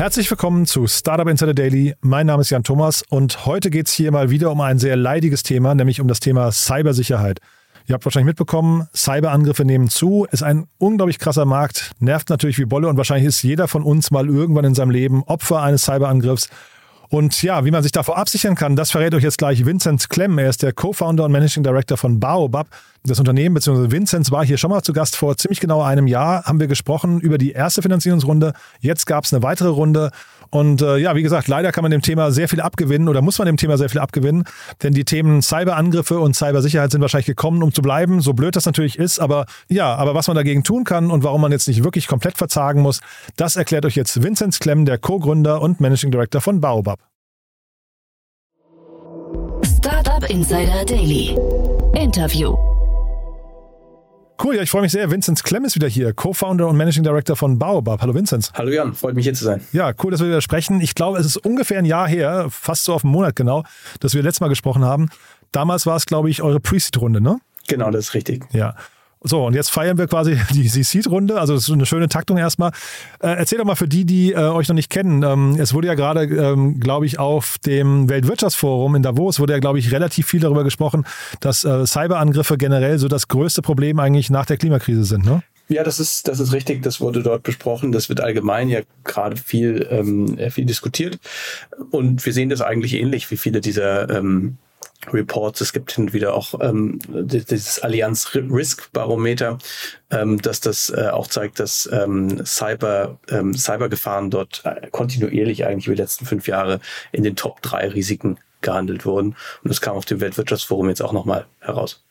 Herzlich willkommen zu Startup Insider Daily. Mein Name ist Jan Thomas und heute geht es hier mal wieder um ein sehr leidiges Thema, nämlich um das Thema Cybersicherheit. Ihr habt wahrscheinlich mitbekommen, Cyberangriffe nehmen zu, ist ein unglaublich krasser Markt, nervt natürlich wie Bolle und wahrscheinlich ist jeder von uns mal irgendwann in seinem Leben Opfer eines Cyberangriffs. Und ja, wie man sich davor absichern kann, das verrät euch jetzt gleich Vincent Klemm. Er ist der Co-Founder und Managing Director von Baobab. Das Unternehmen bzw. Vinzenz war hier schon mal zu Gast vor ziemlich genau einem Jahr. Haben wir gesprochen über die erste Finanzierungsrunde. Jetzt gab es eine weitere Runde. Und äh, ja, wie gesagt, leider kann man dem Thema sehr viel abgewinnen oder muss man dem Thema sehr viel abgewinnen, denn die Themen Cyberangriffe und Cybersicherheit sind wahrscheinlich gekommen, um zu bleiben, so blöd das natürlich ist. Aber ja, aber was man dagegen tun kann und warum man jetzt nicht wirklich komplett verzagen muss, das erklärt euch jetzt Vinzenz Klemm, der Co-Gründer und Managing Director von Baobab. Startup Insider Daily. Interview. Cool, ja, ich freue mich sehr. Vinzenz Klemm ist wieder hier, Co-Founder und Managing Director von Baobab. Hallo Vinzenz. Hallo Jan, freut mich hier zu sein. Ja, cool, dass wir wieder sprechen. Ich glaube, es ist ungefähr ein Jahr her, fast so auf einen Monat genau, dass wir letztes Mal gesprochen haben. Damals war es, glaube ich, eure Pre-Seed-Runde, ne? Genau, das ist richtig. Ja. So, und jetzt feiern wir quasi die, Seed-Runde. Also das ist eine schöne Taktung erstmal. Äh, erzähl doch mal für die, die äh, euch noch nicht kennen. Ähm, es wurde ja gerade, ähm, glaube ich, auf dem Weltwirtschaftsforum in Davos wurde ja, glaube ich, relativ viel darüber gesprochen, dass äh, Cyberangriffe generell so das größte Problem eigentlich nach der Klimakrise sind, ne? Ja, das ist, das ist richtig. Das wurde dort besprochen. Das wird allgemein ja gerade viel, ähm, viel diskutiert. Und wir sehen das eigentlich ähnlich wie viele dieser ähm, Reports. Es gibt hin und wieder auch ähm, dieses Allianz Risk Barometer, ähm, dass das äh, auch zeigt, dass ähm, Cyber, ähm, Cybergefahren dort äh, kontinuierlich eigentlich über die letzten fünf Jahre in den Top drei Risiken gehandelt wurden. Und das kam auf dem Weltwirtschaftsforum jetzt auch nochmal heraus.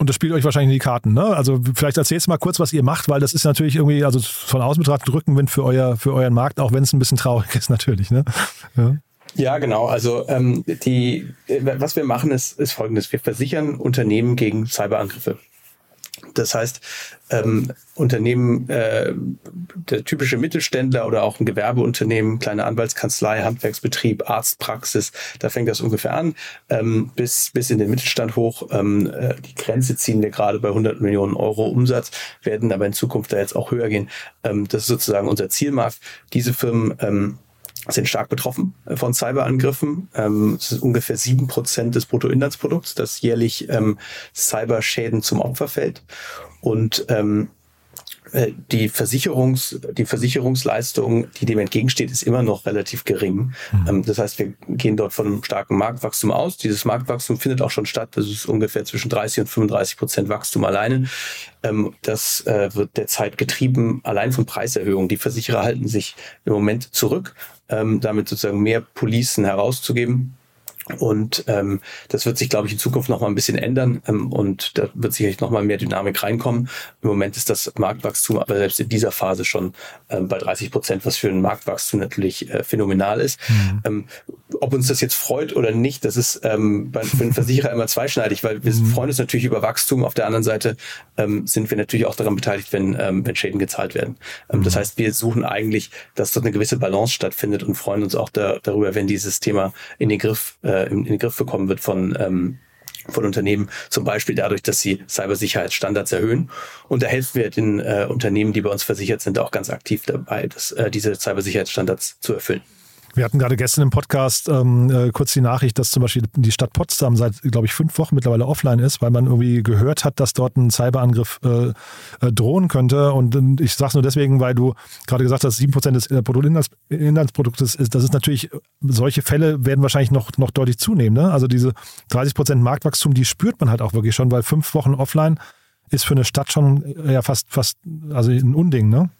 Und das spielt euch wahrscheinlich in die Karten, ne? Also vielleicht erzählst du mal kurz, was ihr macht, weil das ist natürlich irgendwie, also von außen betrachtet Rückenwind für euer, für euren Markt, auch wenn es ein bisschen traurig ist, natürlich, ne? Ja. Ja, genau. Also ähm, die, was wir machen, ist, ist folgendes. Wir versichern Unternehmen gegen Cyberangriffe. Das heißt, ähm, Unternehmen, äh, der typische Mittelständler oder auch ein Gewerbeunternehmen, kleine Anwaltskanzlei, Handwerksbetrieb, Arztpraxis, da fängt das ungefähr an, ähm, bis, bis in den Mittelstand hoch. Ähm, äh, die Grenze ziehen wir gerade bei 100 Millionen Euro Umsatz, werden aber in Zukunft da jetzt auch höher gehen. Ähm, das ist sozusagen unser Zielmarkt. Diese Firmen ähm, sind stark betroffen äh, von Cyberangriffen. Ähm, es ist ungefähr sieben Prozent des Bruttoinlandsprodukts, das jährlich ähm, Cyberschäden zum Opfer fällt. Und ähm, äh, die Versicherungs, die Versicherungsleistung, die dem entgegensteht, ist immer noch relativ gering. Mhm. Das heißt, wir gehen dort von einem starken Marktwachstum aus. Dieses Marktwachstum findet auch schon statt. Das ist ungefähr zwischen 30 und 35 Prozent Wachstum alleine. Ähm, das äh, wird derzeit getrieben allein von Preiserhöhungen. Die Versicherer halten sich im Moment zurück, ähm, damit sozusagen mehr Policen herauszugeben. Und ähm, das wird sich, glaube ich, in Zukunft noch mal ein bisschen ändern ähm, und da wird sicherlich noch mal mehr Dynamik reinkommen. Im Moment ist das Marktwachstum aber selbst in dieser Phase schon ähm, bei 30 Prozent, was für ein Marktwachstum natürlich äh, phänomenal ist. Mhm. Ähm, ob uns das jetzt freut oder nicht, das ist ähm, bei, für einen Versicherer immer zweischneidig, weil wir mhm. freuen uns natürlich über Wachstum. Auf der anderen Seite ähm, sind wir natürlich auch daran beteiligt, wenn, ähm, wenn Schäden gezahlt werden. Ähm, mhm. Das heißt, wir suchen eigentlich, dass dort eine gewisse Balance stattfindet und freuen uns auch da, darüber, wenn dieses Thema in den Griff äh, in, in den Griff bekommen wird von ähm, von Unternehmen, zum Beispiel dadurch, dass sie Cybersicherheitsstandards erhöhen. Und da helfen wir den äh, Unternehmen, die bei uns versichert sind, auch ganz aktiv dabei, dass, äh, diese Cybersicherheitsstandards zu erfüllen. Wir hatten gerade gestern im Podcast ähm, äh, kurz die Nachricht, dass zum Beispiel die Stadt Potsdam seit, glaube ich, fünf Wochen mittlerweile offline ist, weil man irgendwie gehört hat, dass dort ein Cyberangriff äh, äh, drohen könnte. Und äh, ich sage es nur deswegen, weil du gerade gesagt hast, sieben Prozent des Bruttoinlandsproduktes ist, das ist natürlich, solche Fälle werden wahrscheinlich noch, noch deutlich zunehmen. Ne? Also diese 30 Prozent Marktwachstum, die spürt man halt auch wirklich schon, weil fünf Wochen offline ist für eine Stadt schon äh, ja fast, fast, also ein Unding, ne?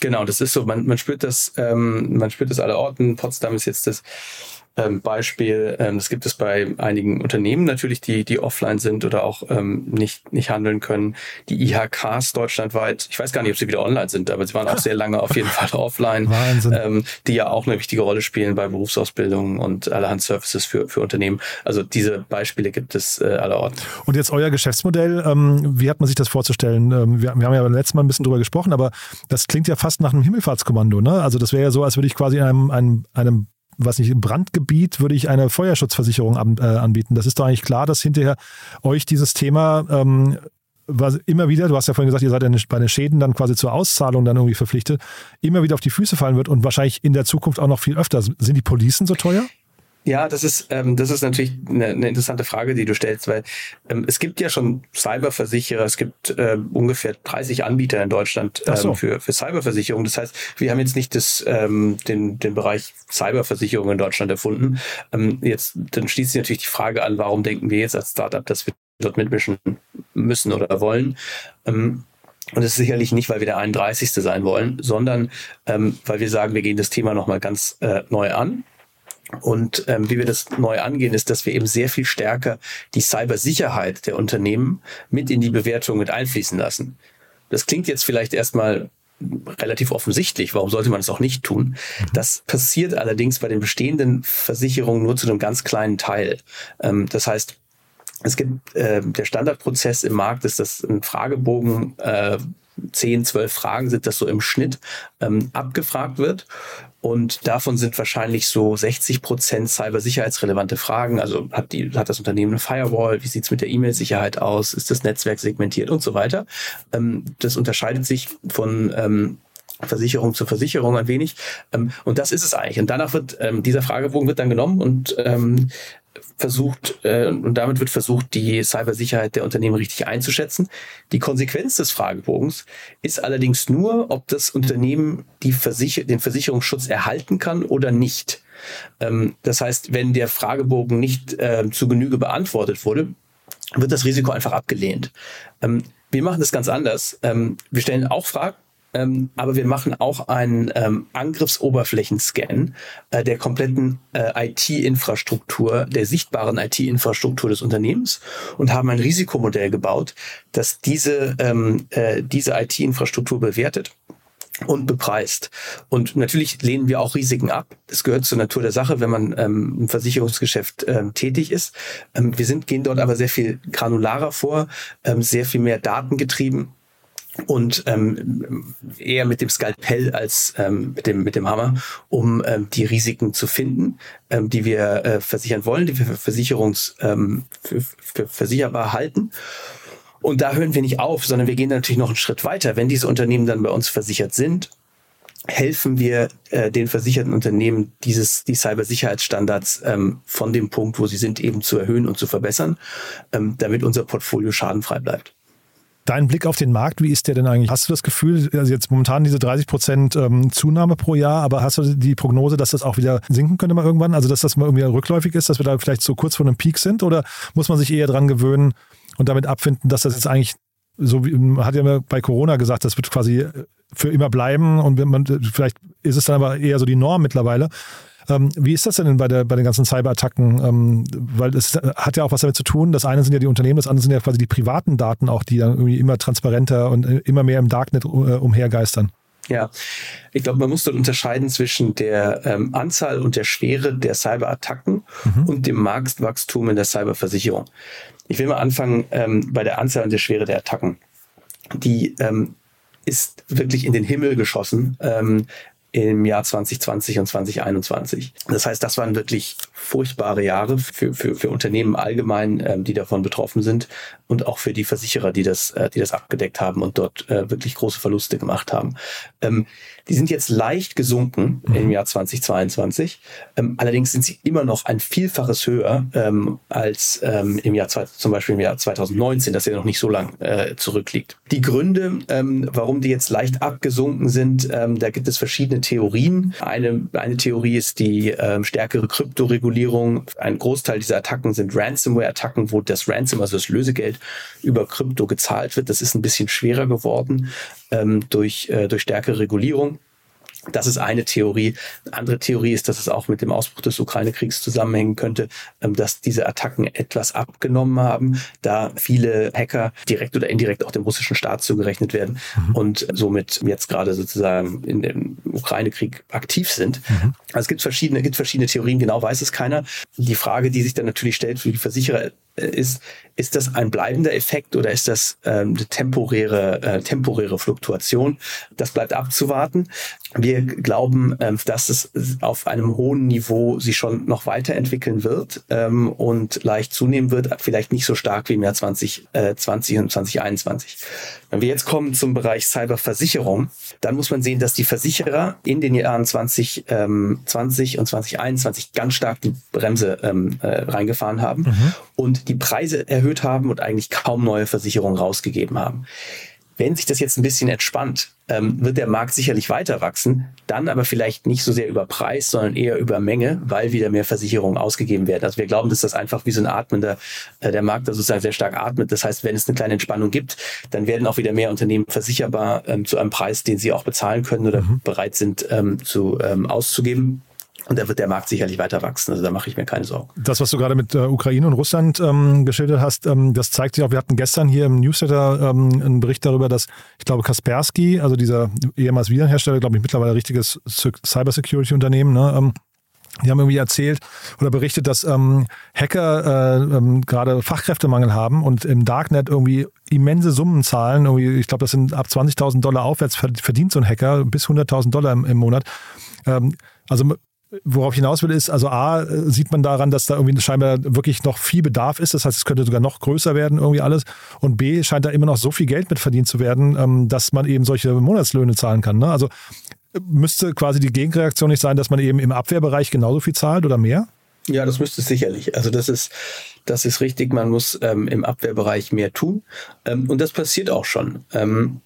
Genau, das ist so. Man, man spürt das, ähm, man spürt das aller Orten. Potsdam ist jetzt das ähm, Beispiel. Ähm, das gibt es bei einigen Unternehmen natürlich, die, die offline sind oder auch ähm, nicht, nicht handeln können. Die IHKs deutschlandweit, ich weiß gar nicht, ob sie wieder online sind, aber sie waren auch sehr lange auf jeden Fall offline, Wahnsinn. Ähm, die ja auch eine wichtige Rolle spielen bei Berufsausbildung und allerhand Services für, für Unternehmen. Also diese Beispiele gibt es äh, allerorten. Und jetzt euer Geschäftsmodell, ähm, wie hat man sich das vorzustellen? Ähm, wir, wir haben ja beim letzten Mal ein bisschen drüber gesprochen, aber das klingt ja fast nach einem Himmelfahrtskommando. Ne? Also das wäre ja so, als würde ich quasi in einem, einem, einem was nicht, Brandgebiet würde ich eine Feuerschutzversicherung an, äh, anbieten. Das ist doch eigentlich klar, dass hinterher euch dieses Thema ähm, was immer wieder, du hast ja vorhin gesagt, ihr seid bei den Schäden dann quasi zur Auszahlung dann irgendwie verpflichtet, immer wieder auf die Füße fallen wird und wahrscheinlich in der Zukunft auch noch viel öfter. Sind die Policen so teuer? Ja, das ist, ähm, das ist natürlich eine, eine interessante Frage, die du stellst, weil ähm, es gibt ja schon Cyberversicherer, es gibt äh, ungefähr 30 Anbieter in Deutschland ähm, so. für, für Cyberversicherung. Das heißt, wir haben jetzt nicht das, ähm, den, den Bereich Cyberversicherung in Deutschland erfunden. Ähm, jetzt, dann schließt sich natürlich die Frage an, warum denken wir jetzt als Startup, dass wir dort mitmischen müssen oder wollen. Ähm, und es ist sicherlich nicht, weil wir der 31. sein wollen, sondern ähm, weil wir sagen, wir gehen das Thema nochmal ganz äh, neu an. Und ähm, wie wir das neu angehen, ist, dass wir eben sehr viel stärker die Cybersicherheit der Unternehmen mit in die Bewertung mit einfließen lassen. Das klingt jetzt vielleicht erstmal relativ offensichtlich. Warum sollte man das auch nicht tun? Das passiert allerdings bei den bestehenden Versicherungen nur zu einem ganz kleinen Teil. Ähm, das heißt, es gibt äh, der Standardprozess im Markt ist, dass ein Fragebogen äh, 10, 12 Fragen sind das so im Schnitt ähm, abgefragt wird. Und davon sind wahrscheinlich so 60 Prozent cybersicherheitsrelevante Fragen. Also hat, die, hat das Unternehmen eine Firewall? Wie sieht's mit der E-Mail-Sicherheit aus? Ist das Netzwerk segmentiert und so weiter? Ähm, das unterscheidet sich von ähm, Versicherung zur Versicherung ein wenig. Ähm, und das ist es eigentlich. Und danach wird ähm, dieser Fragebogen wird dann genommen und ähm, versucht, äh, und damit wird versucht, die Cybersicherheit der Unternehmen richtig einzuschätzen. Die Konsequenz des Fragebogens ist allerdings nur, ob das Unternehmen die Versicher den Versicherungsschutz erhalten kann oder nicht. Ähm, das heißt, wenn der Fragebogen nicht äh, zu Genüge beantwortet wurde, wird das Risiko einfach abgelehnt. Ähm, wir machen das ganz anders. Ähm, wir stellen auch Fragen, ähm, aber wir machen auch einen ähm, Angriffsoberflächenscan äh, der kompletten äh, IT-Infrastruktur, der sichtbaren IT-Infrastruktur des Unternehmens und haben ein Risikomodell gebaut, das diese, ähm, äh, diese IT-Infrastruktur bewertet und bepreist. Und natürlich lehnen wir auch Risiken ab. Das gehört zur Natur der Sache, wenn man ähm, im Versicherungsgeschäft ähm, tätig ist. Ähm, wir sind, gehen dort aber sehr viel granularer vor, ähm, sehr viel mehr datengetrieben und ähm, eher mit dem Skalpell als ähm, mit dem mit dem Hammer, um ähm, die Risiken zu finden, ähm, die wir äh, versichern wollen, die wir für Versicherungs ähm, für, für versicherbar halten. Und da hören wir nicht auf, sondern wir gehen natürlich noch einen Schritt weiter. Wenn diese Unternehmen dann bei uns versichert sind, helfen wir äh, den versicherten Unternehmen, dieses die Cybersicherheitsstandards ähm, von dem Punkt, wo sie sind, eben zu erhöhen und zu verbessern, ähm, damit unser Portfolio schadenfrei bleibt. Dein Blick auf den Markt, wie ist der denn eigentlich? Hast du das Gefühl, also jetzt momentan diese 30 Prozent ähm, Zunahme pro Jahr, aber hast du die Prognose, dass das auch wieder sinken könnte mal irgendwann? Also dass das mal irgendwie rückläufig ist, dass wir da vielleicht so kurz vor einem Peak sind? Oder muss man sich eher dran gewöhnen und damit abfinden, dass das jetzt eigentlich so wie man hat ja bei Corona gesagt, das wird quasi für immer bleiben und man, vielleicht ist es dann aber eher so die Norm mittlerweile. Ähm, wie ist das denn bei, der, bei den ganzen Cyberattacken? Ähm, weil es hat ja auch was damit zu tun. Das eine sind ja die Unternehmen, das andere sind ja quasi die privaten Daten auch, die dann irgendwie immer transparenter und äh, immer mehr im Darknet äh, umhergeistern. Ja, ich glaube, man muss dort unterscheiden zwischen der ähm, Anzahl und der Schwere der Cyberattacken mhm. und dem Marktwachstum in der Cyberversicherung. Ich will mal anfangen ähm, bei der Anzahl und der Schwere der Attacken. Die ähm, ist wirklich in den Himmel geschossen. Im Jahr 2020 und 2021. Das heißt, das waren wirklich furchtbare Jahre für, für, für Unternehmen allgemein, ähm, die davon betroffen sind und auch für die Versicherer, die das, äh, die das abgedeckt haben und dort äh, wirklich große Verluste gemacht haben. Ähm, die sind jetzt leicht gesunken mhm. im Jahr 2022. Ähm, allerdings sind sie immer noch ein Vielfaches höher ähm, als ähm, im Jahr zum Beispiel im Jahr 2019, das ja noch nicht so lang äh, zurückliegt. Die Gründe, ähm, warum die jetzt leicht abgesunken sind, ähm, da gibt es verschiedene Theorien. Eine, eine Theorie ist die ähm, stärkere Kryptoregulierung. Ein Großteil dieser Attacken sind Ransomware-Attacken, wo das Ransom, also das Lösegeld, über Krypto gezahlt wird. Das ist ein bisschen schwerer geworden ähm, durch, äh, durch stärkere Regulierung. Das ist eine Theorie. Eine andere Theorie ist, dass es auch mit dem Ausbruch des Ukraine-Kriegs zusammenhängen könnte, ähm, dass diese Attacken etwas abgenommen haben, da viele Hacker direkt oder indirekt auch dem russischen Staat zugerechnet werden mhm. und somit jetzt gerade sozusagen in dem Ukraine-Krieg aktiv sind. Mhm. Also es gibt verschiedene, gibt verschiedene Theorien, genau weiß es keiner. Die Frage, die sich dann natürlich stellt für die Versicherer, äh, ist, Ist das ein bleibender Effekt oder ist das ähm, eine temporäre, äh, temporäre Fluktuation? Das bleibt abzuwarten. Wir glauben, ähm, dass es auf einem hohen Niveau sich schon noch weiterentwickeln wird ähm, und leicht zunehmen wird, vielleicht nicht so stark wie im Jahr 2020 äh, und 2021. Wenn wir jetzt kommen zum Bereich Cyberversicherung, dann muss man sehen, dass die Versicherer in den Jahren 2020 ähm, und 2021 ganz stark die Bremse ähm, äh, reingefahren haben mhm. und die Preise erhöht haben und eigentlich kaum neue Versicherungen rausgegeben haben. Wenn sich das jetzt ein bisschen entspannt, ähm, wird der Markt sicherlich weiter wachsen, dann aber vielleicht nicht so sehr über Preis, sondern eher über Menge, weil wieder mehr Versicherungen ausgegeben werden. Also wir glauben, dass das einfach wie so ein atmender, äh, der Markt da sozusagen sehr stark atmet. Das heißt, wenn es eine kleine Entspannung gibt, dann werden auch wieder mehr Unternehmen versicherbar ähm, zu einem Preis, den sie auch bezahlen können oder mhm. bereit sind ähm, zu ähm, auszugeben. Und da wird der Markt sicherlich weiter wachsen. Also da mache ich mir keine Sorgen. Das, was du gerade mit äh, Ukraine und Russland ähm, geschildert hast, ähm, das zeigt sich auch. Wir hatten gestern hier im Newsletter ähm, einen Bericht darüber, dass ich glaube Kaspersky, also dieser ehemals Virenhersteller, glaube ich mittlerweile richtiges Cybersecurity-Unternehmen, ne, ähm, die haben irgendwie erzählt oder berichtet, dass ähm, Hacker äh, ähm, gerade Fachkräftemangel haben und im Darknet irgendwie immense Summen zahlen. Irgendwie, ich glaube, das sind ab 20.000 Dollar aufwärts verdient so ein Hacker bis 100.000 Dollar im, im Monat. Ähm, also Worauf ich hinaus will, ist, also A, äh, sieht man daran, dass da irgendwie scheinbar wirklich noch viel Bedarf ist. Das heißt, es könnte sogar noch größer werden, irgendwie alles. Und B, scheint da immer noch so viel Geld mit verdient zu werden, ähm, dass man eben solche Monatslöhne zahlen kann. Ne? Also müsste quasi die Gegenreaktion nicht sein, dass man eben im Abwehrbereich genauso viel zahlt oder mehr? Ja, das müsste es sicherlich. Also das ist, das ist richtig. Man muss ähm, im Abwehrbereich mehr tun. Ähm, und das passiert auch schon. Ähm,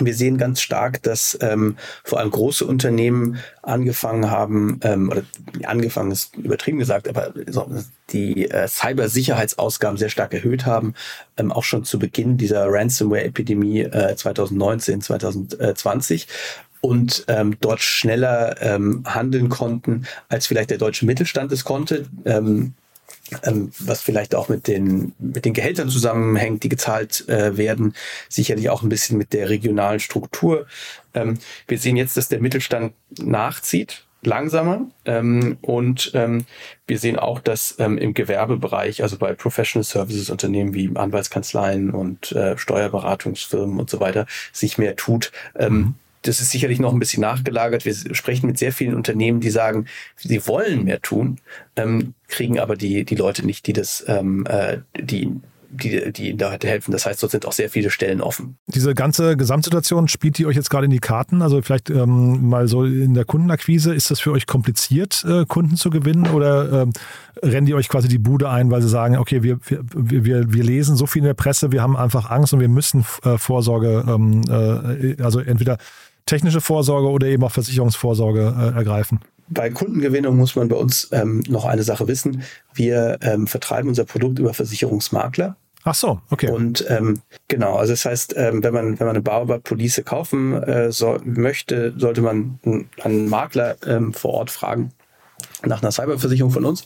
wir sehen ganz stark, dass ähm, vor allem große Unternehmen angefangen haben, ähm, oder angefangen ist übertrieben gesagt, aber die äh, Cybersicherheitsausgaben sehr stark erhöht haben, ähm, auch schon zu Beginn dieser Ransomware-Epidemie äh, 2019, 2020 und ähm, dort schneller ähm, handeln konnten, als vielleicht der deutsche Mittelstand es konnte. Ähm, ähm, was vielleicht auch mit den, mit den Gehältern zusammenhängt, die gezahlt äh, werden, sicherlich auch ein bisschen mit der regionalen Struktur. Ähm, wir sehen jetzt, dass der Mittelstand nachzieht, langsamer. Ähm, und ähm, wir sehen auch, dass ähm, im Gewerbebereich, also bei Professional Services Unternehmen wie Anwaltskanzleien und äh, Steuerberatungsfirmen und so weiter, sich mehr tut. Ähm, mhm das ist sicherlich noch ein bisschen nachgelagert. Wir sprechen mit sehr vielen Unternehmen, die sagen, sie wollen mehr tun, ähm, kriegen aber die, die Leute nicht, die das, ähm, äh, die die, die ihnen da helfen. Das heißt, dort sind auch sehr viele Stellen offen. Diese ganze Gesamtsituation spielt die euch jetzt gerade in die Karten? Also vielleicht ähm, mal so in der Kundenakquise, ist das für euch kompliziert, äh, Kunden zu gewinnen oder ähm, rennen die euch quasi die Bude ein, weil sie sagen, okay, wir, wir, wir, wir lesen so viel in der Presse, wir haben einfach Angst und wir müssen äh, Vorsorge, ähm, äh, also entweder technische Vorsorge oder eben auch Versicherungsvorsorge äh, ergreifen? Bei Kundengewinnung muss man bei uns ähm, noch eine Sache wissen. Wir ähm, vertreiben unser Produkt über Versicherungsmakler. Ach so, okay. Und ähm, genau, also das heißt, ähm, wenn man wenn man eine Baobab-Police kaufen äh, so, möchte, sollte man einen Makler ähm, vor Ort fragen, nach einer Cyberversicherung von uns.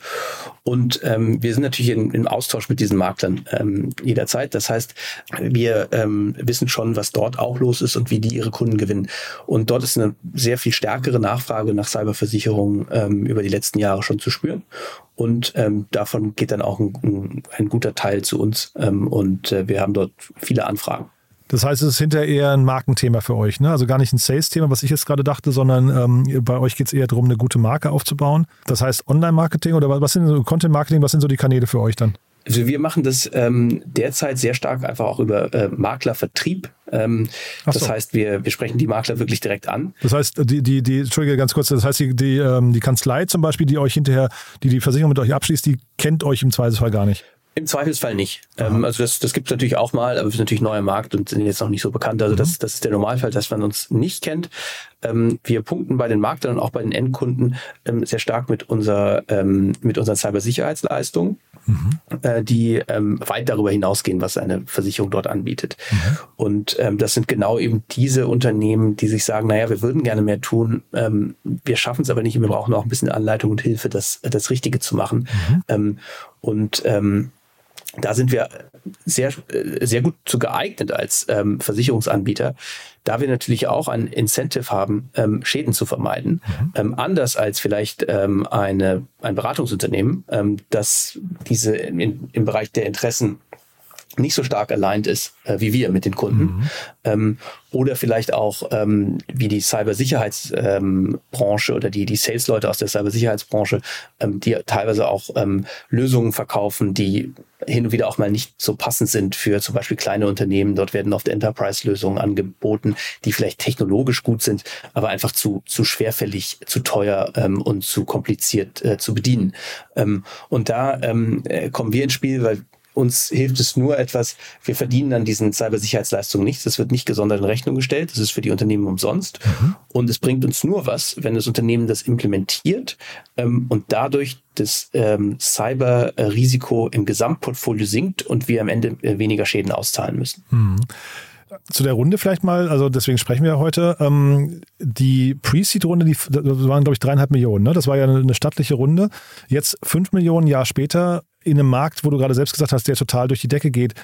Und ähm, wir sind natürlich in, im Austausch mit diesen Maklern ähm, jederzeit. Das heißt, wir ähm, wissen schon, was dort auch los ist und wie die ihre Kunden gewinnen. Und dort ist eine sehr viel stärkere Nachfrage nach Cyberversicherungen ähm, über die letzten Jahre schon zu spüren. Und ähm, davon geht dann auch ein, ein, ein guter Teil zu uns. Ähm, und äh, wir haben dort viele Anfragen. Das heißt, es ist hinterher eher ein Markenthema für euch, ne? Also gar nicht ein Sales-Thema, was ich jetzt gerade dachte, sondern ähm, bei euch geht es eher darum, eine gute Marke aufzubauen. Das heißt, Online-Marketing oder was sind so Content-Marketing, was sind so die Kanäle für euch dann? Also wir machen das ähm, derzeit sehr stark einfach auch über äh, Maklervertrieb. Ähm, so. Das heißt, wir, wir sprechen die Makler wirklich direkt an. Das heißt, die, die, die, Entschuldige, ganz kurz, das heißt, die, die, ähm, die Kanzlei zum Beispiel, die euch hinterher, die die Versicherung mit euch abschließt, die kennt euch im Zweifelsfall gar nicht. Im Zweifelsfall nicht. Ähm, also das, das gibt es natürlich auch mal, aber wir sind natürlich neuer Markt und sind jetzt noch nicht so bekannt. Also mhm. das, das ist der Normalfall, dass man uns nicht kennt. Ähm, wir punkten bei den Maklern und auch bei den Endkunden ähm, sehr stark mit, unserer, ähm, mit unseren Cybersicherheitsleistungen, mhm. äh, die ähm, weit darüber hinausgehen, was eine Versicherung dort anbietet. Mhm. Und ähm, das sind genau eben diese Unternehmen, die sich sagen, naja, wir würden gerne mehr tun, wir schaffen es aber nicht, wir brauchen auch ein bisschen Anleitung und Hilfe, das, das Richtige zu machen. Mhm. Und da sind wir sehr, sehr gut zu geeignet als ähm, Versicherungsanbieter, da wir natürlich auch ein Incentive haben, ähm, Schäden zu vermeiden. Mhm. Ähm, anders als vielleicht ähm, eine, ein Beratungsunternehmen, ähm, das diese in, im Bereich der Interessen nicht so stark aligned ist äh, wie wir mit den Kunden. Mhm. Ähm, oder vielleicht auch ähm, wie die Cybersicherheitsbranche ähm, oder die, die Sales-Leute aus der Cybersicherheitsbranche, ähm, die teilweise auch ähm, Lösungen verkaufen, die hin und wieder auch mal nicht so passend sind für zum Beispiel kleine Unternehmen. Dort werden oft Enterprise-Lösungen angeboten, die vielleicht technologisch gut sind, aber einfach zu, zu schwerfällig, zu teuer ähm, und zu kompliziert äh, zu bedienen. Ähm, und da ähm, äh, kommen wir ins Spiel, weil uns hilft es nur etwas, wir verdienen an diesen Cybersicherheitsleistungen nichts. Das wird nicht gesondert in Rechnung gestellt. Das ist für die Unternehmen umsonst. Mhm. Und es bringt uns nur was, wenn das Unternehmen das implementiert ähm, und dadurch das ähm, Cyberrisiko im Gesamtportfolio sinkt und wir am Ende äh, weniger Schäden auszahlen müssen. Mhm zu der Runde vielleicht mal, also deswegen sprechen wir heute. Ähm, die Pre-Seed-Runde, die das waren, glaube ich, dreieinhalb Millionen. Ne? Das war ja eine, eine stattliche Runde. Jetzt fünf Millionen Jahre später in einem Markt, wo du gerade selbst gesagt hast, der total durch die Decke geht,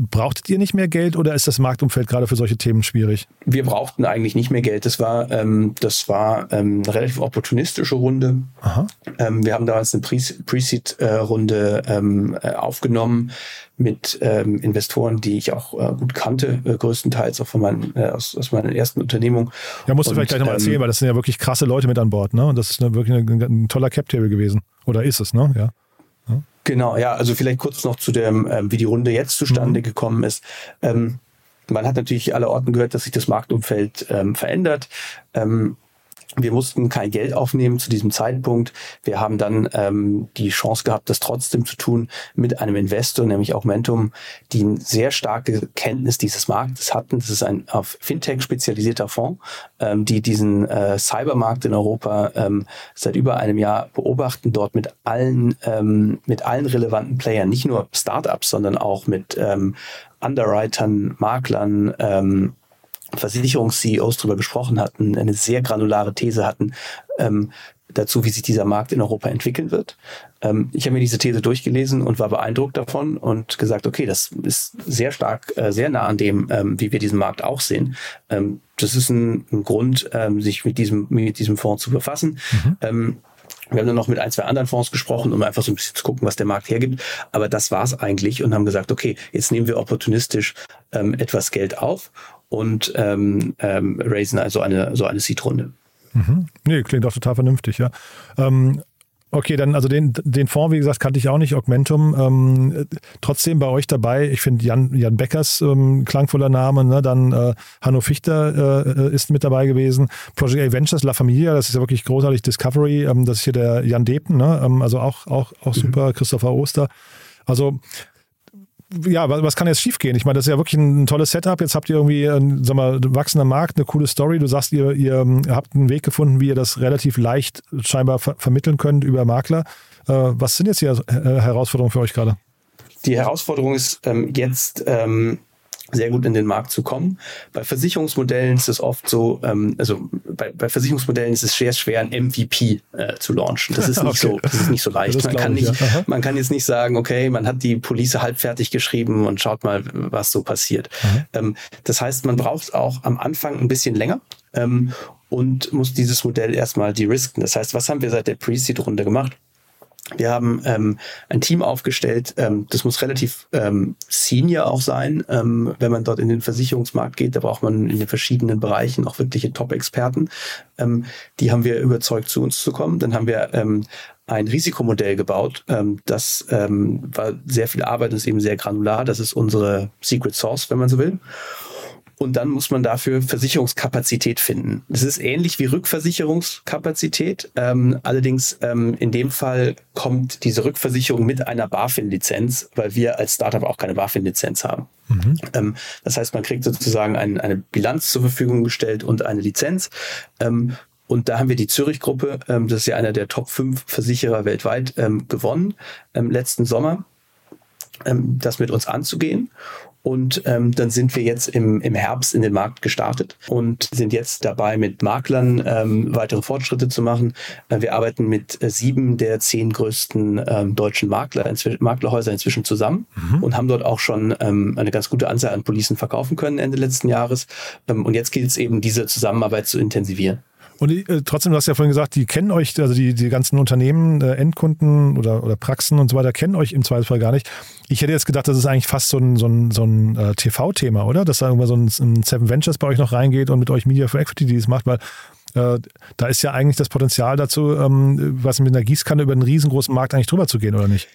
Brauchtet ihr nicht mehr Geld oder ist das Marktumfeld gerade für solche Themen schwierig? Wir brauchten eigentlich nicht mehr Geld. Das war, ähm, das war ähm, eine relativ opportunistische Runde. Ähm, wir haben damals eine Pre-Seed-Runde ähm, äh, aufgenommen mit ähm, Investoren, die ich auch äh, gut kannte, äh, größtenteils auch von meinen, äh, aus, aus meiner ersten Unternehmung. Ja, musst du vielleicht gleich nochmal ähm, erzählen, weil das sind ja wirklich krasse Leute mit an Bord, ne? Und das ist eine, wirklich ein, ein toller Cap-Table gewesen. Oder ist es, ne? Ja. Genau, ja, also vielleicht kurz noch zu dem, ähm, wie die Runde jetzt zustande mhm. gekommen ist. Ähm, man hat natürlich alle Orten gehört, dass sich das Marktumfeld ähm, verändert. Ähm, wir mussten kein Geld aufnehmen zu diesem Zeitpunkt. Wir haben dann ähm, die Chance gehabt, das trotzdem zu tun mit einem Investor, nämlich Augmentum, die eine sehr starke Kenntnis dieses Marktes hatten. Das ist ein auf Fintech spezialisierter Fonds, ähm, die diesen äh, Cybermarkt in Europa ähm, seit über einem Jahr beobachten, dort mit allen ähm, mit allen relevanten Playern, nicht nur Startups, sondern auch mit ähm, Underwritern, Maklern, ähm, Versicherungs-CEOs darüber gesprochen hatten, eine sehr granulare These hatten ähm, dazu, wie sich dieser Markt in Europa entwickeln wird. Ähm, ich habe mir diese These durchgelesen und war beeindruckt davon und gesagt, okay, das ist sehr stark, äh, sehr nah an dem, ähm, wie wir diesen Markt auch sehen. Ähm, das ist ein, ein Grund, ähm, sich mit diesem, mit diesem Fonds zu befassen. Mhm. Ähm, wir haben dann noch mit ein, zwei anderen Fonds gesprochen, um einfach so ein bisschen zu gucken, was der Markt hergibt. Aber das war es eigentlich und haben gesagt, okay, jetzt nehmen wir opportunistisch ähm, etwas Geld auf und ähm, ähm, raisen also eine so eine Seed-Runde. Mhm. Nee, klingt auch total vernünftig, ja. Ähm, okay, dann also den, den Fonds, wie gesagt, kannte ich auch nicht, Augmentum. Ähm, trotzdem bei euch dabei, ich finde Jan, Jan Beckers ähm, klangvoller Name, ne? dann äh, Hanno Fichter äh, ist mit dabei gewesen. Project A Ventures, La Familia, das ist ja wirklich großartig. Discovery, ähm, das ist hier der Jan Depen, ne? Ähm, also auch, auch, auch mhm. super, Christopher Oster. Also ja, was kann jetzt schiefgehen? Ich meine, das ist ja wirklich ein tolles Setup. Jetzt habt ihr irgendwie einen sag mal, wachsender Markt, eine coole Story. Du sagst, ihr, ihr ähm, habt einen Weg gefunden, wie ihr das relativ leicht scheinbar ver vermitteln könnt über Makler. Äh, was sind jetzt die Herausforderungen für euch gerade? Die Herausforderung ist ähm, jetzt ähm, sehr gut in den Markt zu kommen. Bei Versicherungsmodellen ist es oft so, ähm, also bei, bei Versicherungsmodellen ist es sehr schwer, ein MVP äh, zu launchen. Das ist nicht okay. so, das ist nicht so leicht. Man kann nicht, ja. man kann jetzt nicht sagen, okay, man hat die Police halb fertig geschrieben und schaut mal, was so passiert. Ähm, das heißt, man braucht auch am Anfang ein bisschen länger. Ähm, und muss dieses Modell erstmal de-risken. Das heißt, was haben wir seit der Pre-Seed-Runde gemacht? Wir haben ähm, ein Team aufgestellt, ähm, das muss relativ ähm, senior auch sein. Ähm, wenn man dort in den Versicherungsmarkt geht, da braucht man in den verschiedenen Bereichen auch wirkliche Top-Experten. Ähm, die haben wir überzeugt, zu uns zu kommen. Dann haben wir ähm, ein Risikomodell gebaut. Ähm, das ähm, war sehr viel Arbeit, das ist eben sehr granular. Das ist unsere Secret Source, wenn man so will und dann muss man dafür Versicherungskapazität finden. Das ist ähnlich wie Rückversicherungskapazität. Ähm, allerdings ähm, in dem Fall kommt diese Rückversicherung mit einer BaFin-Lizenz, weil wir als Startup auch keine BaFin-Lizenz haben. Mhm. Ähm, das heißt, man kriegt sozusagen ein, eine Bilanz zur Verfügung gestellt und eine Lizenz. Ähm, und da haben wir die Zürich-Gruppe, ähm, das ist ja einer der Top 5 Versicherer weltweit, ähm, gewonnen letzten Sommer das mit uns anzugehen. Und ähm, dann sind wir jetzt im, im Herbst in den Markt gestartet und sind jetzt dabei, mit Maklern ähm, weitere Fortschritte zu machen. Äh, wir arbeiten mit äh, sieben der zehn größten ähm, deutschen Makler, inzwischen, Maklerhäuser inzwischen zusammen mhm. und haben dort auch schon ähm, eine ganz gute Anzahl an Policen verkaufen können Ende letzten Jahres. Ähm, und jetzt gilt es eben, diese Zusammenarbeit zu intensivieren. Und äh, trotzdem, du hast ja vorhin gesagt, die kennen euch, also die, die ganzen Unternehmen, äh, Endkunden oder, oder Praxen und so weiter, kennen euch im Zweifelsfall gar nicht. Ich hätte jetzt gedacht, das ist eigentlich fast so ein, so ein, so ein äh, TV-Thema, oder? Dass da irgendwann so ein, ein, Seven Ventures bei euch noch reingeht und mit euch Media for Equity Deals macht, weil äh, da ist ja eigentlich das Potenzial dazu, ähm, was mit einer Gießkanne über einen riesengroßen Markt eigentlich drüber zu gehen, oder nicht?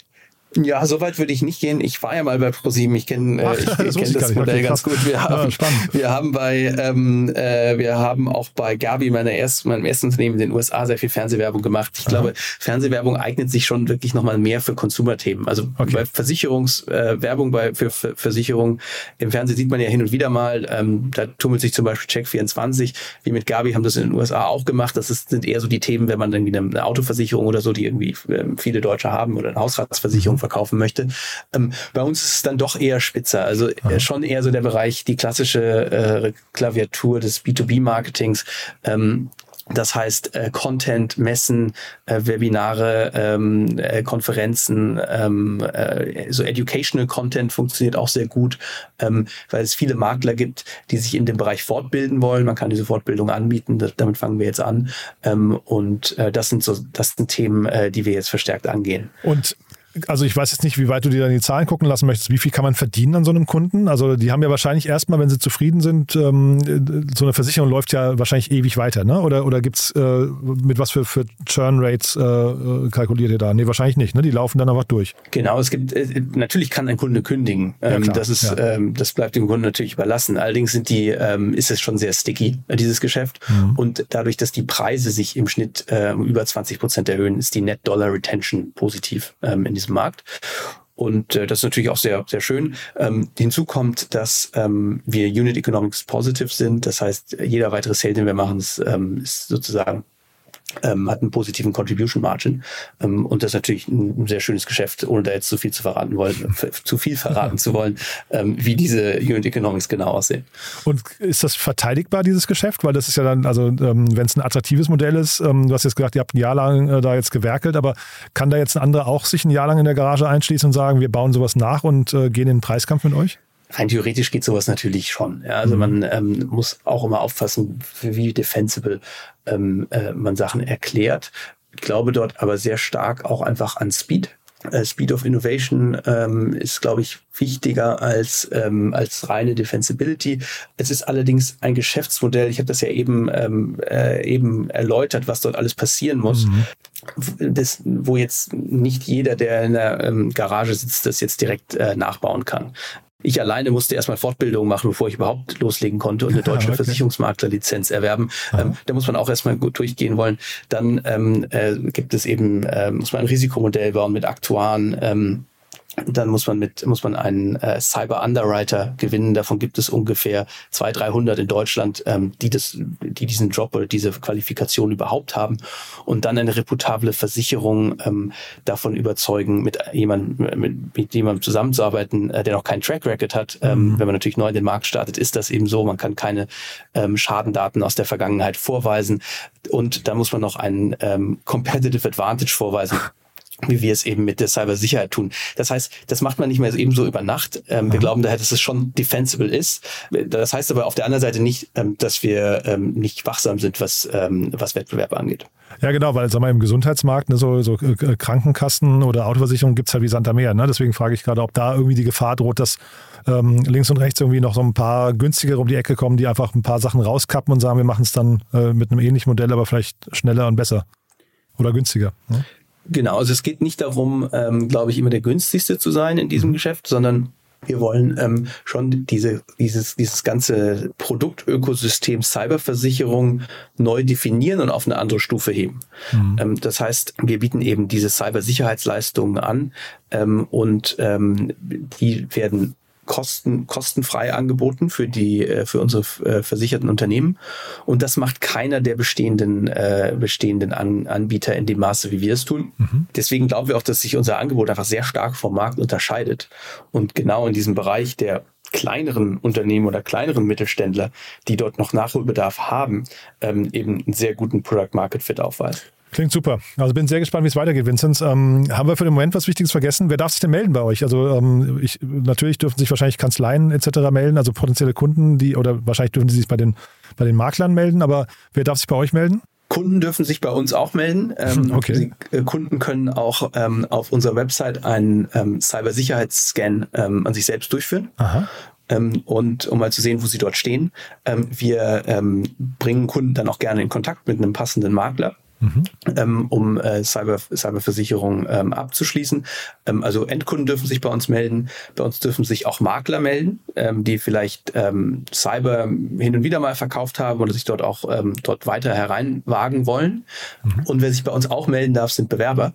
Ja, so weit würde ich nicht gehen. Ich war ja mal bei ProSieben. Ich kenne äh, ich, das, kenn das Modell okay, ganz gut. Wir haben, ja, wir haben bei ähm, äh, wir haben auch bei Gabi meiner ersten, meinem ersten Unternehmen in den USA sehr viel Fernsehwerbung gemacht. Ich Aha. glaube, Fernsehwerbung eignet sich schon wirklich nochmal mehr für Consumer-Themen. Also okay. bei Versicherungswerbung äh, bei für, für Versicherungen im Fernsehen sieht man ja hin und wieder mal. Ähm, da tummelt sich zum Beispiel Check24. wie mit Gabi haben das in den USA auch gemacht. Das ist, sind eher so die Themen, wenn man dann wieder eine Autoversicherung oder so, die irgendwie äh, viele Deutsche haben oder eine Hausratsversicherung verkaufen möchte. Ähm, bei uns ist es dann doch eher spitzer. Also äh, schon eher so der Bereich, die klassische äh, Klaviatur des B2B-Marketings. Ähm, das heißt, äh, Content, Messen, äh, Webinare, ähm, äh, Konferenzen, ähm, äh, so Educational Content funktioniert auch sehr gut, ähm, weil es viele Makler gibt, die sich in dem Bereich fortbilden wollen. Man kann diese Fortbildung anbieten. Das, damit fangen wir jetzt an. Ähm, und äh, das sind so, das sind Themen, äh, die wir jetzt verstärkt angehen. Und also ich weiß jetzt nicht, wie weit du dir dann die Zahlen gucken lassen möchtest. Wie viel kann man verdienen an so einem Kunden? Also die haben ja wahrscheinlich erstmal, wenn sie zufrieden sind, ähm, so eine Versicherung läuft ja wahrscheinlich ewig weiter, ne? Oder, oder gibt es äh, mit was für, für Churn Rates äh, kalkuliert ihr da? Nee, wahrscheinlich nicht, ne? Die laufen dann einfach durch. Genau, es gibt, äh, natürlich kann ein Kunde kündigen. Ähm, ja, das ist, ja. ähm, das bleibt dem Kunden natürlich überlassen. Allerdings sind die, ähm, ist es schon sehr sticky, äh, dieses Geschäft. Mhm. Und dadurch, dass die Preise sich im Schnitt äh, um über 20 Prozent erhöhen, ist die Net Dollar Retention positiv ähm, in diesem Markt. Und äh, das ist natürlich auch sehr, sehr schön. Ähm, hinzu kommt, dass ähm, wir Unit Economics Positive sind. Das heißt, jeder weitere Sale, den wir machen, ist, ähm, ist sozusagen ähm, hat einen positiven Contribution Margin. Ähm, und das ist natürlich ein, sehr schönes Geschäft, ohne da jetzt zu viel zu verraten wollen, zu viel verraten zu wollen, ähm, wie diese Unit Economics genau aussehen. Und ist das verteidigbar, dieses Geschäft? Weil das ist ja dann, also ähm, wenn es ein attraktives Modell ist, ähm, du hast jetzt gesagt, ihr habt ein Jahr lang äh, da jetzt gewerkelt, aber kann da jetzt ein anderer auch sich ein Jahr lang in der Garage einschließen und sagen, wir bauen sowas nach und äh, gehen in den Preiskampf mit euch? Rein theoretisch geht sowas natürlich schon. Ja, also mhm. man ähm, muss auch immer aufpassen, wie defensible ähm, äh, man Sachen erklärt. Ich glaube dort aber sehr stark auch einfach an Speed. Äh, Speed of Innovation ähm, ist, glaube ich, wichtiger als, ähm, als reine Defensibility. Es ist allerdings ein Geschäftsmodell. Ich habe das ja eben, ähm, äh, eben erläutert, was dort alles passieren muss. Mhm. Das, wo jetzt nicht jeder, der in der ähm, Garage sitzt, das jetzt direkt äh, nachbauen kann. Ich alleine musste erstmal Fortbildung machen, bevor ich überhaupt loslegen konnte und eine deutsche okay. Versicherungsmaklerlizenz erwerben. Ähm, da muss man auch erstmal gut durchgehen wollen. Dann ähm, äh, gibt es eben, äh, muss man ein Risikomodell bauen mit Aktuaren. Ähm, dann muss man mit muss man einen äh, Cyber Underwriter gewinnen. Davon gibt es ungefähr 200, 300 in Deutschland, ähm, die das, die diesen Job oder diese Qualifikation überhaupt haben. Und dann eine reputable Versicherung ähm, davon überzeugen, mit jemandem mit, mit jemandem zusammenzuarbeiten, äh, der noch keinen Track Record hat. Ähm, mhm. Wenn man natürlich neu in den Markt startet, ist das eben so. Man kann keine ähm, Schadendaten aus der Vergangenheit vorweisen. Und da muss man noch einen ähm, Competitive Advantage vorweisen wie wir es eben mit der Cybersicherheit tun. Das heißt, das macht man nicht mehr eben so über Nacht. Ähm, wir mhm. glauben daher, dass es schon defensible ist. Das heißt aber auf der anderen Seite nicht, ähm, dass wir ähm, nicht wachsam sind, was, ähm, was Wettbewerb angeht. Ja, genau, weil sag mal, im Gesundheitsmarkt, ne, so, so äh, Krankenkassen oder Autoversicherungen gibt's halt wie Santa Meer. Ne? Deswegen frage ich gerade, ob da irgendwie die Gefahr droht, dass ähm, links und rechts irgendwie noch so ein paar günstigere um die Ecke kommen, die einfach ein paar Sachen rauskappen und sagen, wir machen es dann äh, mit einem ähnlichen Modell, aber vielleicht schneller und besser oder günstiger. Ne? Genau, also es geht nicht darum, ähm, glaube ich, immer der günstigste zu sein in diesem mhm. Geschäft, sondern wir wollen ähm, schon diese, dieses, dieses ganze Produktökosystem Cyberversicherung neu definieren und auf eine andere Stufe heben. Mhm. Ähm, das heißt, wir bieten eben diese Cybersicherheitsleistungen an ähm, und ähm, die werden kosten, kostenfrei angeboten für die, äh, für unsere äh, versicherten Unternehmen. Und das macht keiner der bestehenden, äh, bestehenden An Anbieter in dem Maße, wie wir es tun. Mhm. Deswegen glauben wir auch, dass sich unser Angebot einfach sehr stark vom Markt unterscheidet. Und genau in diesem Bereich der kleineren Unternehmen oder kleineren Mittelständler, die dort noch Nachholbedarf haben, ähm, eben einen sehr guten Product Market Fit aufweisen. Klingt super. Also bin sehr gespannt, wie es weitergeht, Vinzenz. Ähm, haben wir für den Moment was Wichtiges vergessen? Wer darf sich denn melden bei euch? Also ähm, ich, natürlich dürfen sich wahrscheinlich Kanzleien etc. melden, also potenzielle Kunden, die oder wahrscheinlich dürfen sie sich bei den, bei den Maklern melden, aber wer darf sich bei euch melden? Kunden dürfen sich bei uns auch melden. Ähm, okay. Sie, äh, Kunden können auch ähm, auf unserer Website einen ähm, Cybersicherheitsscan ähm, an sich selbst durchführen. Aha. Ähm, und um mal zu sehen, wo sie dort stehen. Wir bringen Kunden dann auch gerne in Kontakt mit einem passenden Makler mhm. ähm, um äh, Cyber, Cyberversicherung ähm, abzuschließen. Ähm, also Endkunden dürfen sich bei uns melden. Bei uns dürfen sich auch Makler melden, ähm, die vielleicht ähm, Cyber hin und wieder mal verkauft haben oder sich dort auch ähm, dort weiter hereinwagen wollen. Mhm. Und wer sich bei uns auch melden darf, sind Bewerber.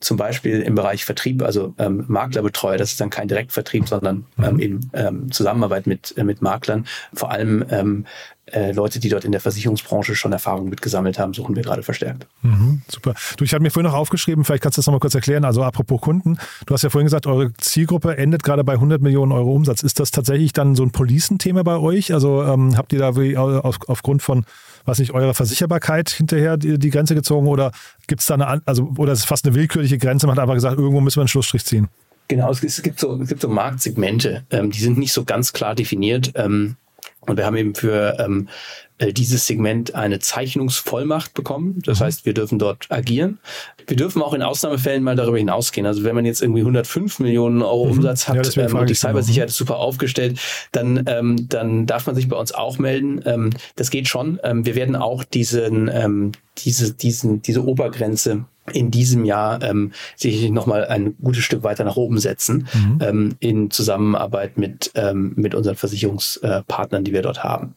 Zum Beispiel im Bereich Vertrieb, also Maklerbetreuer, das ist dann kein Direktvertrieb, sondern ähm, eben Zusammenarbeit mit, äh, mit Maklern. Vor allem äh, Leute, die dort in der Versicherungsbranche schon Erfahrung mitgesammelt haben, suchen wir gerade verstärkt. Mhm, super. Du, ich hatte mir vorhin noch aufgeschrieben, vielleicht kannst du das nochmal kurz erklären. Also apropos Kunden, du hast ja vorhin gesagt, eure Zielgruppe endet gerade bei 100 Millionen Euro Umsatz. Ist das tatsächlich dann so ein Policenthema bei euch? Also ähm, habt ihr da auf, aufgrund von was nicht, eurer Versicherbarkeit hinterher die, die Grenze gezogen oder gibt es da eine, also, oder ist es fast eine willkürliche Grenze? Man hat einfach gesagt, irgendwo müssen wir einen Schlussstrich ziehen. Genau, es, gibt so, es gibt so Marktsegmente, ähm, die sind nicht so ganz klar definiert. Ähm, und wir haben eben für ähm, äh, dieses Segment eine Zeichnungsvollmacht bekommen. Das mhm. heißt, wir dürfen dort agieren. Wir dürfen auch in Ausnahmefällen mal darüber hinausgehen. Also wenn man jetzt irgendwie 105 Millionen Euro mhm. Umsatz hat ja, ähm, und die Cybersicherheit ist super aufgestellt, dann, ähm, dann darf man sich bei uns auch melden. Ähm, das geht schon. Ähm, wir werden auch diesen, ähm, diese, diesen, diese Obergrenze in diesem Jahr ähm, sicherlich nochmal ein gutes Stück weiter nach oben setzen mhm. ähm, in Zusammenarbeit mit, ähm, mit unseren Versicherungspartnern, die wir dort haben.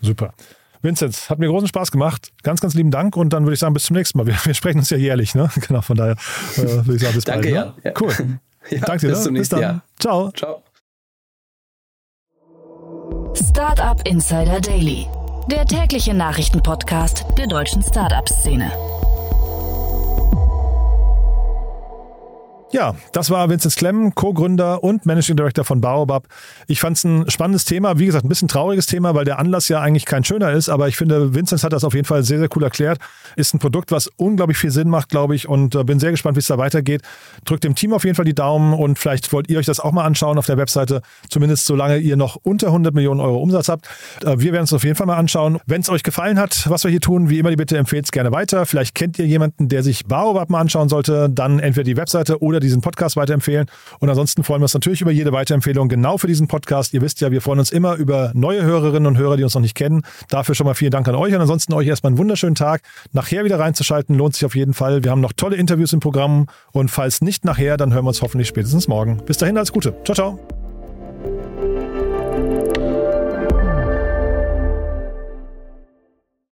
Super. Vincent, hat mir großen Spaß gemacht. Ganz, ganz lieben Dank und dann würde ich sagen, bis zum nächsten Mal. Wir, wir sprechen uns ja jährlich, ne? Genau, von daher äh, würde ich sagen, bis Danke, bald. Ne? Ja. Cool. ja, Danke dir. Bis, ne? bis dann. Jahr. Ciao. Ciao. Startup Insider Daily, der tägliche Nachrichtenpodcast der deutschen Startup-Szene. Ja, das war Vincent Klemm, Co-Gründer und Managing Director von Baobab. Ich fand es ein spannendes Thema, wie gesagt, ein bisschen trauriges Thema, weil der Anlass ja eigentlich kein schöner ist, aber ich finde, Vincent hat das auf jeden Fall sehr, sehr cool erklärt. Ist ein Produkt, was unglaublich viel Sinn macht, glaube ich, und äh, bin sehr gespannt, wie es da weitergeht. Drückt dem Team auf jeden Fall die Daumen und vielleicht wollt ihr euch das auch mal anschauen auf der Webseite, zumindest solange ihr noch unter 100 Millionen Euro Umsatz habt. Äh, wir werden es auf jeden Fall mal anschauen. Wenn es euch gefallen hat, was wir hier tun, wie immer die Bitte empfehlt es gerne weiter. Vielleicht kennt ihr jemanden, der sich Baobab mal anschauen sollte, dann entweder die Webseite oder diesen Podcast weiterempfehlen. Und ansonsten freuen wir uns natürlich über jede Weiterempfehlung genau für diesen Podcast. Ihr wisst ja, wir freuen uns immer über neue Hörerinnen und Hörer, die uns noch nicht kennen. Dafür schon mal vielen Dank an euch und ansonsten euch erstmal einen wunderschönen Tag. Nachher wieder reinzuschalten lohnt sich auf jeden Fall. Wir haben noch tolle Interviews im Programm und falls nicht nachher, dann hören wir uns hoffentlich spätestens morgen. Bis dahin alles Gute. Ciao, ciao.